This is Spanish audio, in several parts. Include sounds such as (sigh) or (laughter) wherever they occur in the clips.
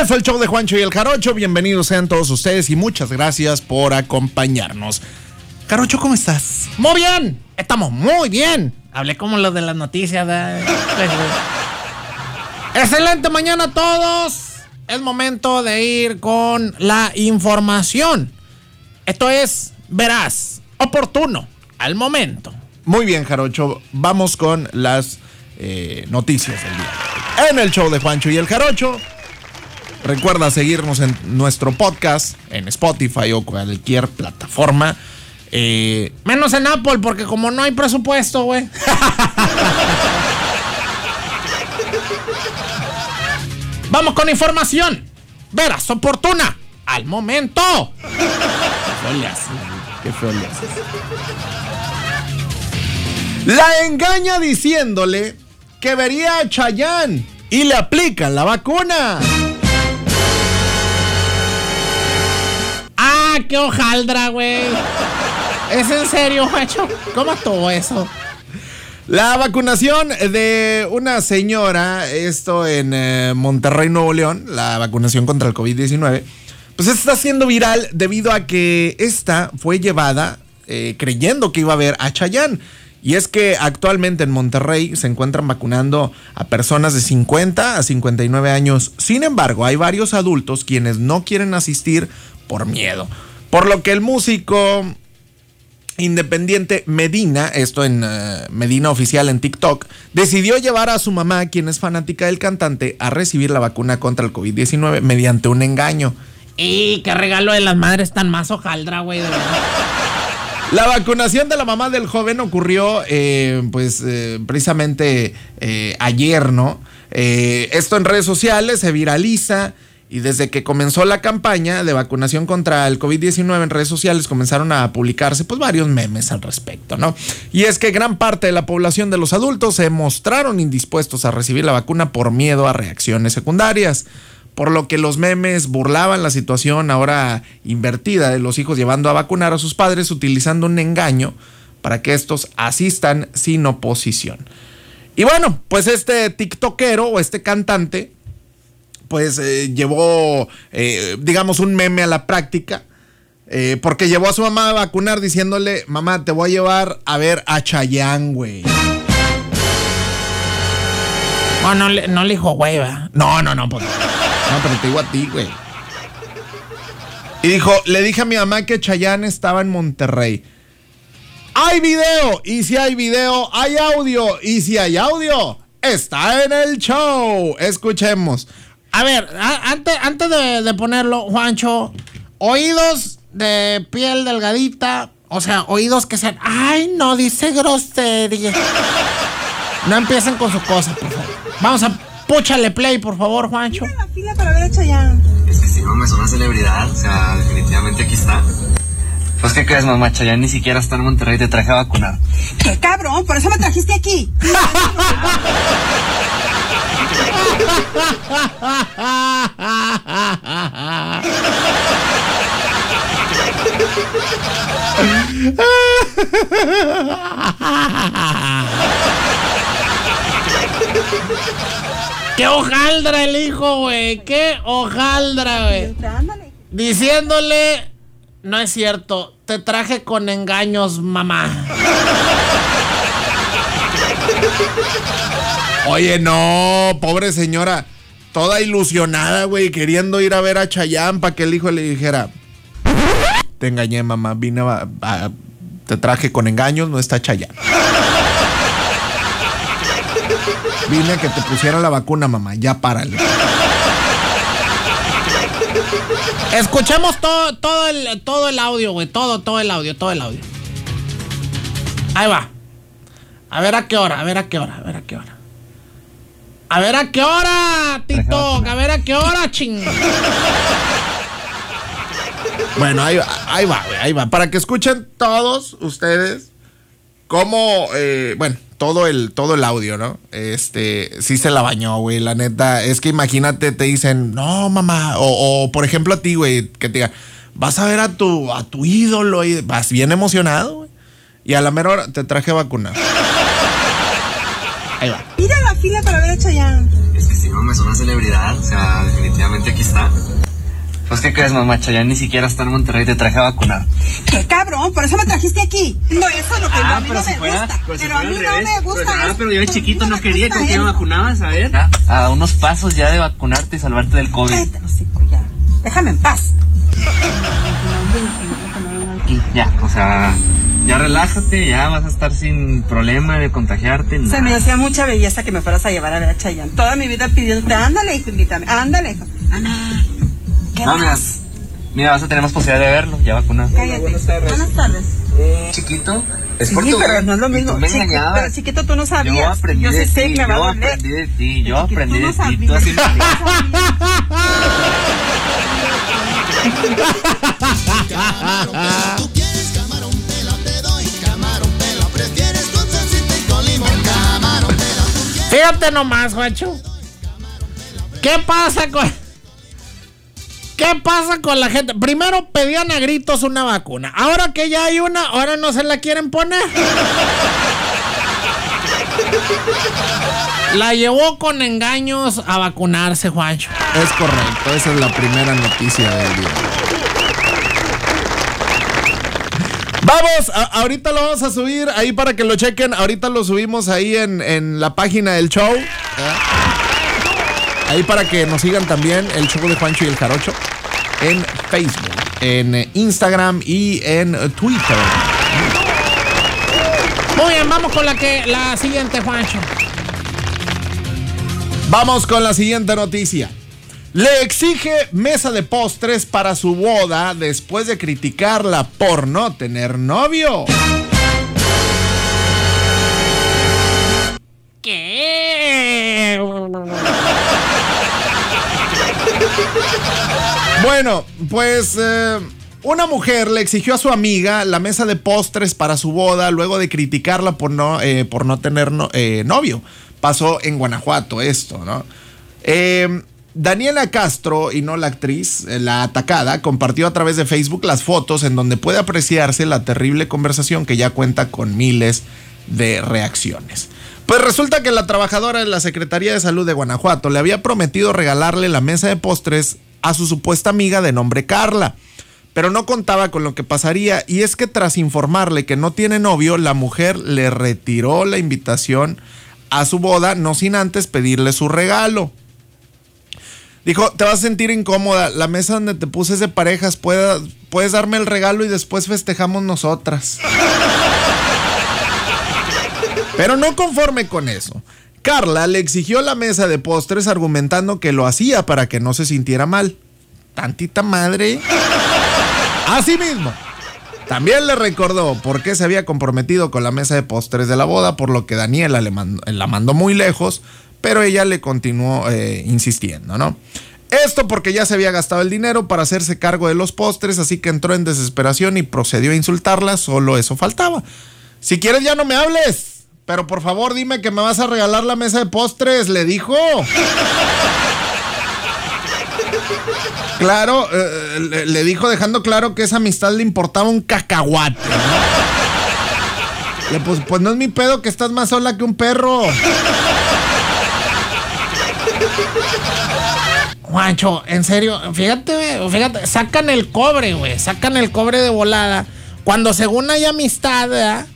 Es el show de Juancho y el Jarocho. Bienvenidos sean todos ustedes y muchas gracias por acompañarnos. Jarocho, ¿cómo estás? Muy bien, estamos muy bien. Hablé como lo de las noticias. ¿verdad? Excelente mañana a todos. Es momento de ir con la información. Esto es veraz, oportuno, al momento. Muy bien, Jarocho. Vamos con las eh, noticias del día. En el show de Juancho y el Jarocho. Recuerda seguirnos en nuestro podcast, en Spotify o cualquier plataforma. Eh, Menos en Apple, porque como no hay presupuesto, güey. (laughs) Vamos con información. Veras, oportuna. Al momento. Qué feo. La engaña diciéndole que vería a Chayanne y le aplican la vacuna. Qué hojaldra, güey. ¿Es en serio, macho? ¿Cómo estuvo eso? La vacunación de una señora, esto en eh, Monterrey, Nuevo León, la vacunación contra el COVID-19, pues está siendo viral debido a que esta fue llevada eh, creyendo que iba a ver a Chayanne. Y es que actualmente en Monterrey se encuentran vacunando a personas de 50 a 59 años. Sin embargo, hay varios adultos quienes no quieren asistir por miedo. Por lo que el músico independiente Medina, esto en eh, Medina Oficial en TikTok, decidió llevar a su mamá, quien es fanática del cantante, a recibir la vacuna contra el COVID-19 mediante un engaño. Y qué regalo de las madres tan más hojaldra, güey. La vacunación de la mamá del joven ocurrió, eh, pues, eh, precisamente eh, ayer, ¿no? Esto en redes sociales se viraliza y desde que comenzó la campaña de vacunación contra el COVID-19 en redes sociales comenzaron a publicarse, pues, varios memes al respecto, ¿no? Y es que gran parte de la población de los adultos se mostraron indispuestos a recibir la vacuna por miedo a reacciones secundarias por lo que los memes burlaban la situación ahora invertida de los hijos llevando a vacunar a sus padres utilizando un engaño para que estos asistan sin oposición. Y bueno, pues este tiktokero o este cantante, pues eh, llevó, eh, digamos, un meme a la práctica. eh, porque llevó a su mamá a vacunar diciéndole, mamá, te voy a llevar a ver a Chayanne, güey. No, no, le- no le dijo hueva. No, no, no, pues. No, pero te digo a ti, güey. Y dijo, le dije a mi mamá que Chayanne estaba en Monterrey. Hay video, y si hay video, hay audio, y si hay audio, está en el show. Escuchemos. A ver, a- antes, antes de, de ponerlo, Juancho, oídos de piel delgadita, o sea, oídos que sean, ay, no, dice grosería. No empiecen con sus cosas, por favor. Vamos a púchale play, por favor, Juancho. la fila para ver a Chayanne. Es que si no, me suena celebridad. O sea, definitivamente aquí está. Pues, ¿qué crees, mamá? Chayanne ni siquiera está en Monterrey. Te traje a vacunar. ¡Qué cabrón! Por eso me trajiste aquí. (laughs) ¡Qué hojaldra el hijo, güey! ¡Qué hojaldra, güey! Diciéndole, no es cierto, te traje con engaños, mamá. Oye, no, pobre señora. Toda ilusionada, güey, queriendo ir a ver a Chayanne para que el hijo le dijera: Te engañé, mamá. Vine a, Te traje con engaños, no está Chayanne. Vine a que te pusieran la vacuna, mamá. Ya párale. Escuchemos todo, todo, el, todo el audio, güey. Todo, todo el audio, todo el audio. Ahí va. A ver a qué hora, a ver a qué hora, a ver a qué hora. A ver a qué hora, Tito. A ver a qué hora, ching. Bueno, ahí va, ahí va, güey, ahí va. Para que escuchen todos ustedes cómo, eh, bueno, todo el, todo el audio, ¿no? Este, sí se la bañó, güey, la neta. Es que imagínate, te dicen, no, mamá. O, o, por ejemplo, a ti, güey, que te diga, vas a ver a tu, a tu ídolo y vas bien emocionado, güey. Y a la mera hora te traje vacuna. Ahí va. Mira fila para ver a Chayanne. Es que si no es una celebridad, o sea, definitivamente aquí está. Pues, ¿qué crees, mamá? Chayanne ni siquiera está en Monterrey, te traje a vacunar. ¡Qué cabrón! Por eso me trajiste aquí. No, eso es lo que Ah, a mí no me gusta. Pero, a mí no me gusta. ah, pero yo de chiquito no quería, gusta ¿con qué me vacunabas? A ver. A unos pasos ya de vacunarte y salvarte del COVID. Ya. Déjame en paz. Ya, o sea, ya relájate, ya vas a estar sin problema de contagiarte. Se me hacía mucha belleza que me fueras a llevar a ver a Chayanne. Toda mi vida pidiéndote, ándale, hijo, invítame. Ándale, hijo. Ana, ¿qué No, mira, vas a tener más posibilidad de verlo, ya vacunado. Cállate. Buenas tardes. Chiquito, es Sí, por tu pero no es lo mismo. me Chiqui- engañabas. pero chiquito tú no sabías. Yo aprendí Yo de sé, ti, me va a yo aprendí de ti, yo aprendí tú de ti. Tú así me (laughs) (laughs) (laughs) Fíjate nomás, Juancho. ¿Qué pasa con.? ¿Qué pasa con la gente? Primero pedían a gritos una vacuna. Ahora que ya hay una, ahora no se la quieren poner. La llevó con engaños a vacunarse, Juancho. Es correcto, esa es la primera noticia del día. Vamos, a- ahorita lo vamos a subir ahí para que lo chequen. Ahorita lo subimos ahí en, en la página del show. ¿eh? Ahí para que nos sigan también el show de Juancho y el Jarocho en Facebook, en eh, Instagram y en Twitter. Muy bien, vamos con la que la siguiente, Juancho. Vamos con la siguiente noticia. Le exige mesa de postres para su boda después de criticarla por no tener novio. ¿Qué? Bueno, pues eh, una mujer le exigió a su amiga la mesa de postres para su boda luego de criticarla por no, eh, por no tener no- eh, novio. Pasó en Guanajuato esto, ¿no? Eh, Daniela Castro, y no la actriz, eh, la atacada, compartió a través de Facebook las fotos en donde puede apreciarse la terrible conversación que ya cuenta con miles de reacciones. Pues resulta que la trabajadora de la Secretaría de Salud de Guanajuato le había prometido regalarle la mesa de postres a su supuesta amiga de nombre Carla, pero no contaba con lo que pasaría y es que tras informarle que no tiene novio, la mujer le retiró la invitación a su boda, no sin antes pedirle su regalo. Dijo, te vas a sentir incómoda, la mesa donde te puse de parejas, pueda- puedes darme el regalo y después festejamos nosotras. Pero no conforme con eso, Carla le exigió la mesa de postres argumentando que lo hacía para que no se sintiera mal. Tantita madre. Asimismo, también le recordó por qué se había comprometido con la mesa de postres de la boda, por lo que Daniela le mandó- la mandó muy lejos, pero ella le continuó eh, insistiendo, ¿no? Esto porque ya se había gastado el dinero para hacerse cargo de los postres, así que entró en desesperación y procedió a insultarla, solo eso faltaba. Si quieres ya no me hables, pero por favor dime que me vas a regalar la mesa de postres, le dijo. Claro, eh, le, dijo dejando claro que esa amistad le importaba un cacahuate. Le pues, pues no es mi pedo que estás más sola que un perro. Juancho, en serio, fíjate, fíjate, sacan el cobre, güey, sacan el cobre de volada. Cuando según hay amistad.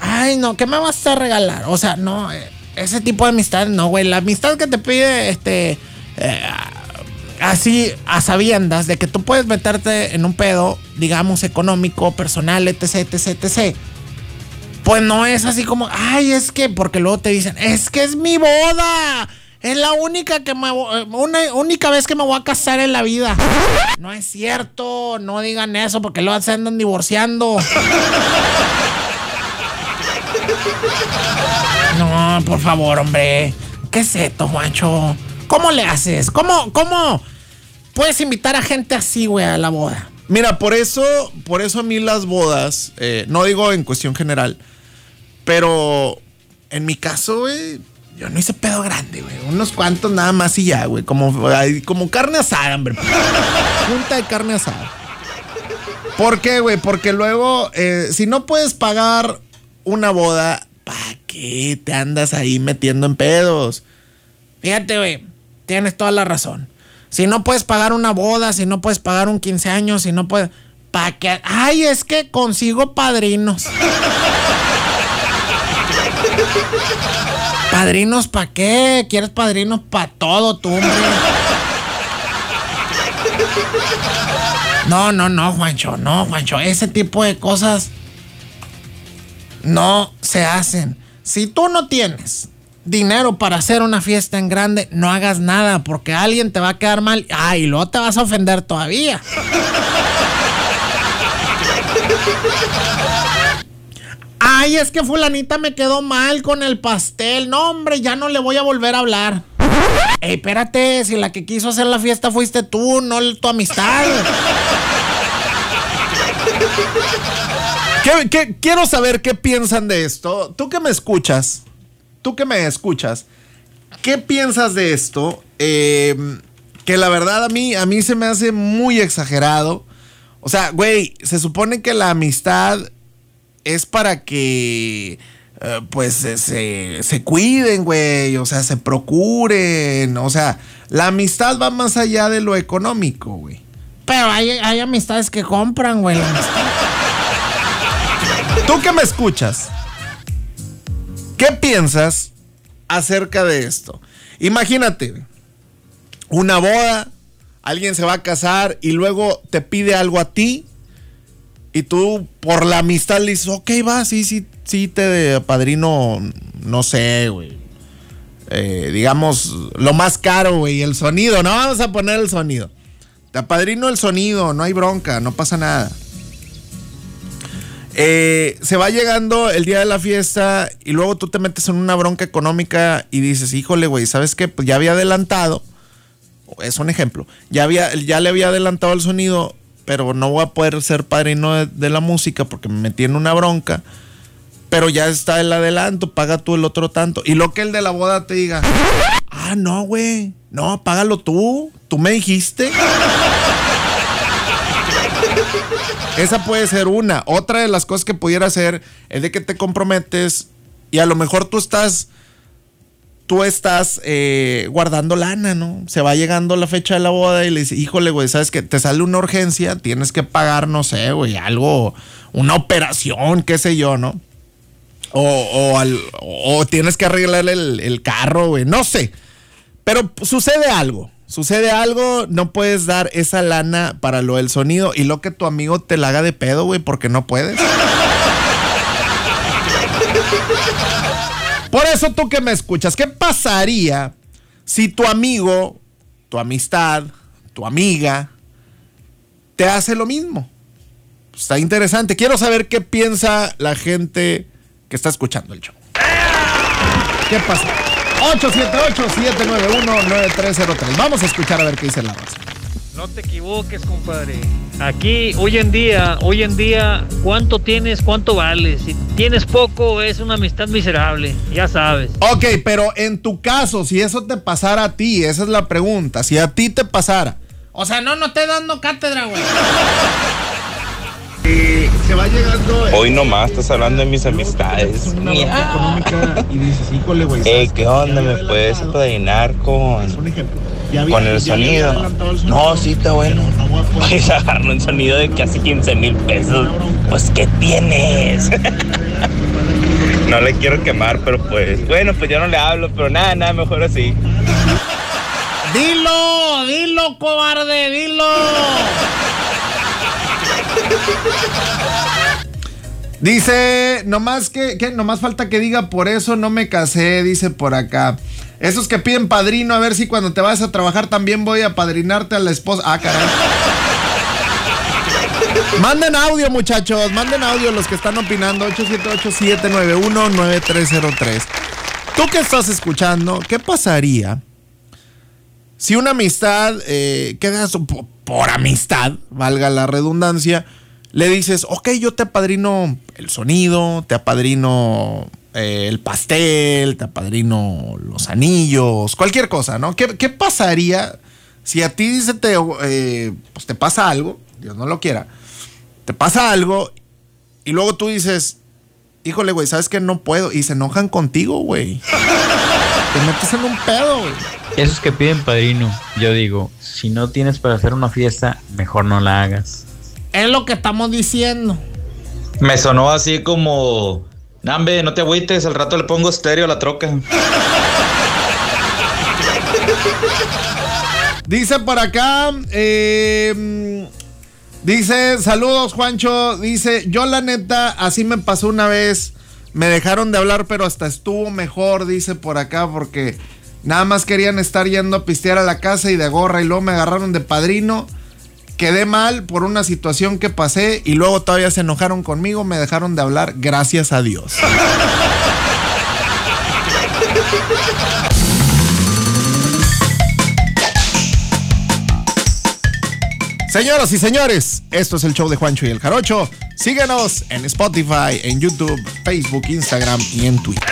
Ay, no, ¿qué me vas a regalar? O sea, no, eh, ese tipo de amistad, no, güey. La amistad que te pide, este, eh, así a sabiendas de que tú puedes meterte en un pedo, digamos, económico, personal, etc, etc, etc. Pues no es así como, ay, es que, porque luego te dicen, es que es mi boda. Es la única que me eh, una única vez que me voy a casar en la vida. No es cierto, no digan eso porque luego se andan divorciando. No, por favor, hombre. ¿Qué es esto, Juancho? ¿Cómo le haces? ¿Cómo, cómo puedes invitar a gente así, güey, a la boda? Mira, por eso, por eso a mí las bodas, eh, no digo en cuestión general, pero en mi caso, güey, yo no hice pedo grande, güey. Unos cuantos nada más y ya, güey. Como, como carne asada, hombre. (laughs) Junta de carne asada. ¿Por qué, güey? Porque luego, eh, si no puedes pagar una boda, ¿para qué te andas ahí metiendo en pedos? Fíjate, güey, tienes toda la razón. Si no puedes pagar una boda, si no puedes pagar un 15 años, si no puedes... ¿Para qué? Ay, es que consigo padrinos. (laughs) ¿Padrinos para qué? ¿Quieres padrinos para todo, tú? No, no, no, Juancho, no, Juancho. Ese tipo de cosas no se hacen. Si tú no tienes dinero para hacer una fiesta en grande, no hagas nada porque alguien te va a quedar mal. Ay, y luego te vas a ofender todavía. Ay, es que fulanita me quedó mal con el pastel. No, hombre, ya no le voy a volver a hablar. Ey, espérate, si la que quiso hacer la fiesta fuiste tú, no tu amistad. ¿Qué- qué- quiero saber qué piensan de esto. Tú que me escuchas, tú que me escuchas, ¿qué piensas de esto? Eh, que la verdad a mí, a mí se me hace muy exagerado. O sea, güey, se supone que la amistad es para que eh, pues se, se, se cuiden, güey, o sea, se procuren, o sea, la amistad va más allá de lo económico, güey. Pero hay, hay amistades que compran, güey. la amistad. Tú que me escuchas, ¿qué piensas acerca de esto? Imagínate, una boda, alguien se va a casar y luego te pide algo a ti y tú por la amistad le dices, ok, va, sí, sí, sí, te padrino, no sé, güey. Eh, digamos, lo más caro, güey, el sonido, no vamos a poner el sonido. Te apadrino el sonido, no hay bronca, no pasa nada. Eh, se va llegando el día de la fiesta y luego tú te metes en una bronca económica y dices, híjole, güey, ¿sabes qué? Pues ya había adelantado, es un ejemplo, ya, había, ya le había adelantado el sonido, pero no voy a poder ser padrino de, la música porque me metí en una bronca, pero ya está el adelanto, paga tú el otro tanto. Y lo que el de la boda te diga, ah, no, güey, no, págalo tú, tú me dijiste. Esa puede ser una. Otra de las cosas que pudiera ser es de que te comprometes y a lo mejor tú estás, tú estás eh, guardando lana, ¿no? Se va llegando la fecha de la boda y le dices, híjole, güey, ¿sabes que Te sale una urgencia, tienes que pagar, no sé, güey, algo, una operación, qué sé yo, ¿no? O, o, tienes que arreglar el, el carro, güey, no sé. Pero sucede algo. Sucede algo, no puedes dar esa lana para lo del sonido y lo que tu amigo te la haga de pedo, güey, porque no puedes. (laughs) Por eso tú que me escuchas, ¿qué pasaría si tu amigo, tu amistad, tu amiga, te hace lo mismo? Está interesante. Quiero saber qué piensa la gente que está escuchando el show. ¿Qué pasa? 878-791-9303. Vamos a escuchar a ver qué dice la raza. No te equivoques, compadre. Aquí, hoy en día, hoy en día, ¿cuánto tienes, cuánto vales? Si tienes poco, es una amistad miserable, ya sabes. Ok, pero en tu caso, si eso te pasara a ti, esa es la pregunta. Si a ti te pasara. O sea, no, no te dando cátedra, güey. se va llegando. Hoy nomás estás hablando de mis amistades. económica y dices, híjole, güey. Ey, ¿qué onda? ¿Me puedes apadrinar con, ejemplo. Con el sonido? No, sí, está bueno. Puedes agarrar un sonido de casi 15 mil pesos. Pues, ¿qué tienes? (laughs) No le quiero quemar, pero pues, bueno, pues yo no le hablo, pero nada, nada, mejor así. Dilo, dilo, cobarde, dilo. Dice, nomás que, que nomás falta que diga por eso no me casé, dice por acá. Esos que piden padrino, a ver si cuando te vas a trabajar también voy a padrinarte a la esposa. Ah, caray. (laughs) Manden audio, muchachos. Manden audio los que están opinando. 878-791-9303. Tú que estás escuchando, ¿qué pasaría si una amistad, eh, queda por amistad, valga la redundancia, le dices, ok, yo te apadrino el sonido, te apadrino eh, el pastel, te apadrino los anillos, cualquier cosa, ¿no? ¿Qué, pasaría si a ti se te, eh, pues te pasa algo, Dios no lo quiera, te pasa algo y luego tú dices, híjole, güey, ¿sabes que No puedo. Y se enojan contigo, güey. te metes en un pedo, güey. Esos que piden padrino, yo digo, si no tienes para hacer una fiesta, mejor no la hagas. Es lo que estamos diciendo. Me sonó así como. Nambe, no te agüites, al rato le pongo estéreo a la troca. Dice por acá, eh, dice, saludos Juancho, dice, yo la neta, así me pasó una vez, me dejaron de hablar, pero hasta estuvo mejor, dice por acá, porque nada más querían estar yendo a pistear a la casa y de gorra y luego me agarraron de padrino. Quedé mal por una situación que pasé y luego todavía se enojaron conmigo, me dejaron de hablar, gracias a Dios. Señoras y señores, esto es el show de Juancho y el Jarocho. Síguenos en Spotify, en YouTube, Facebook, Instagram y en Twitter.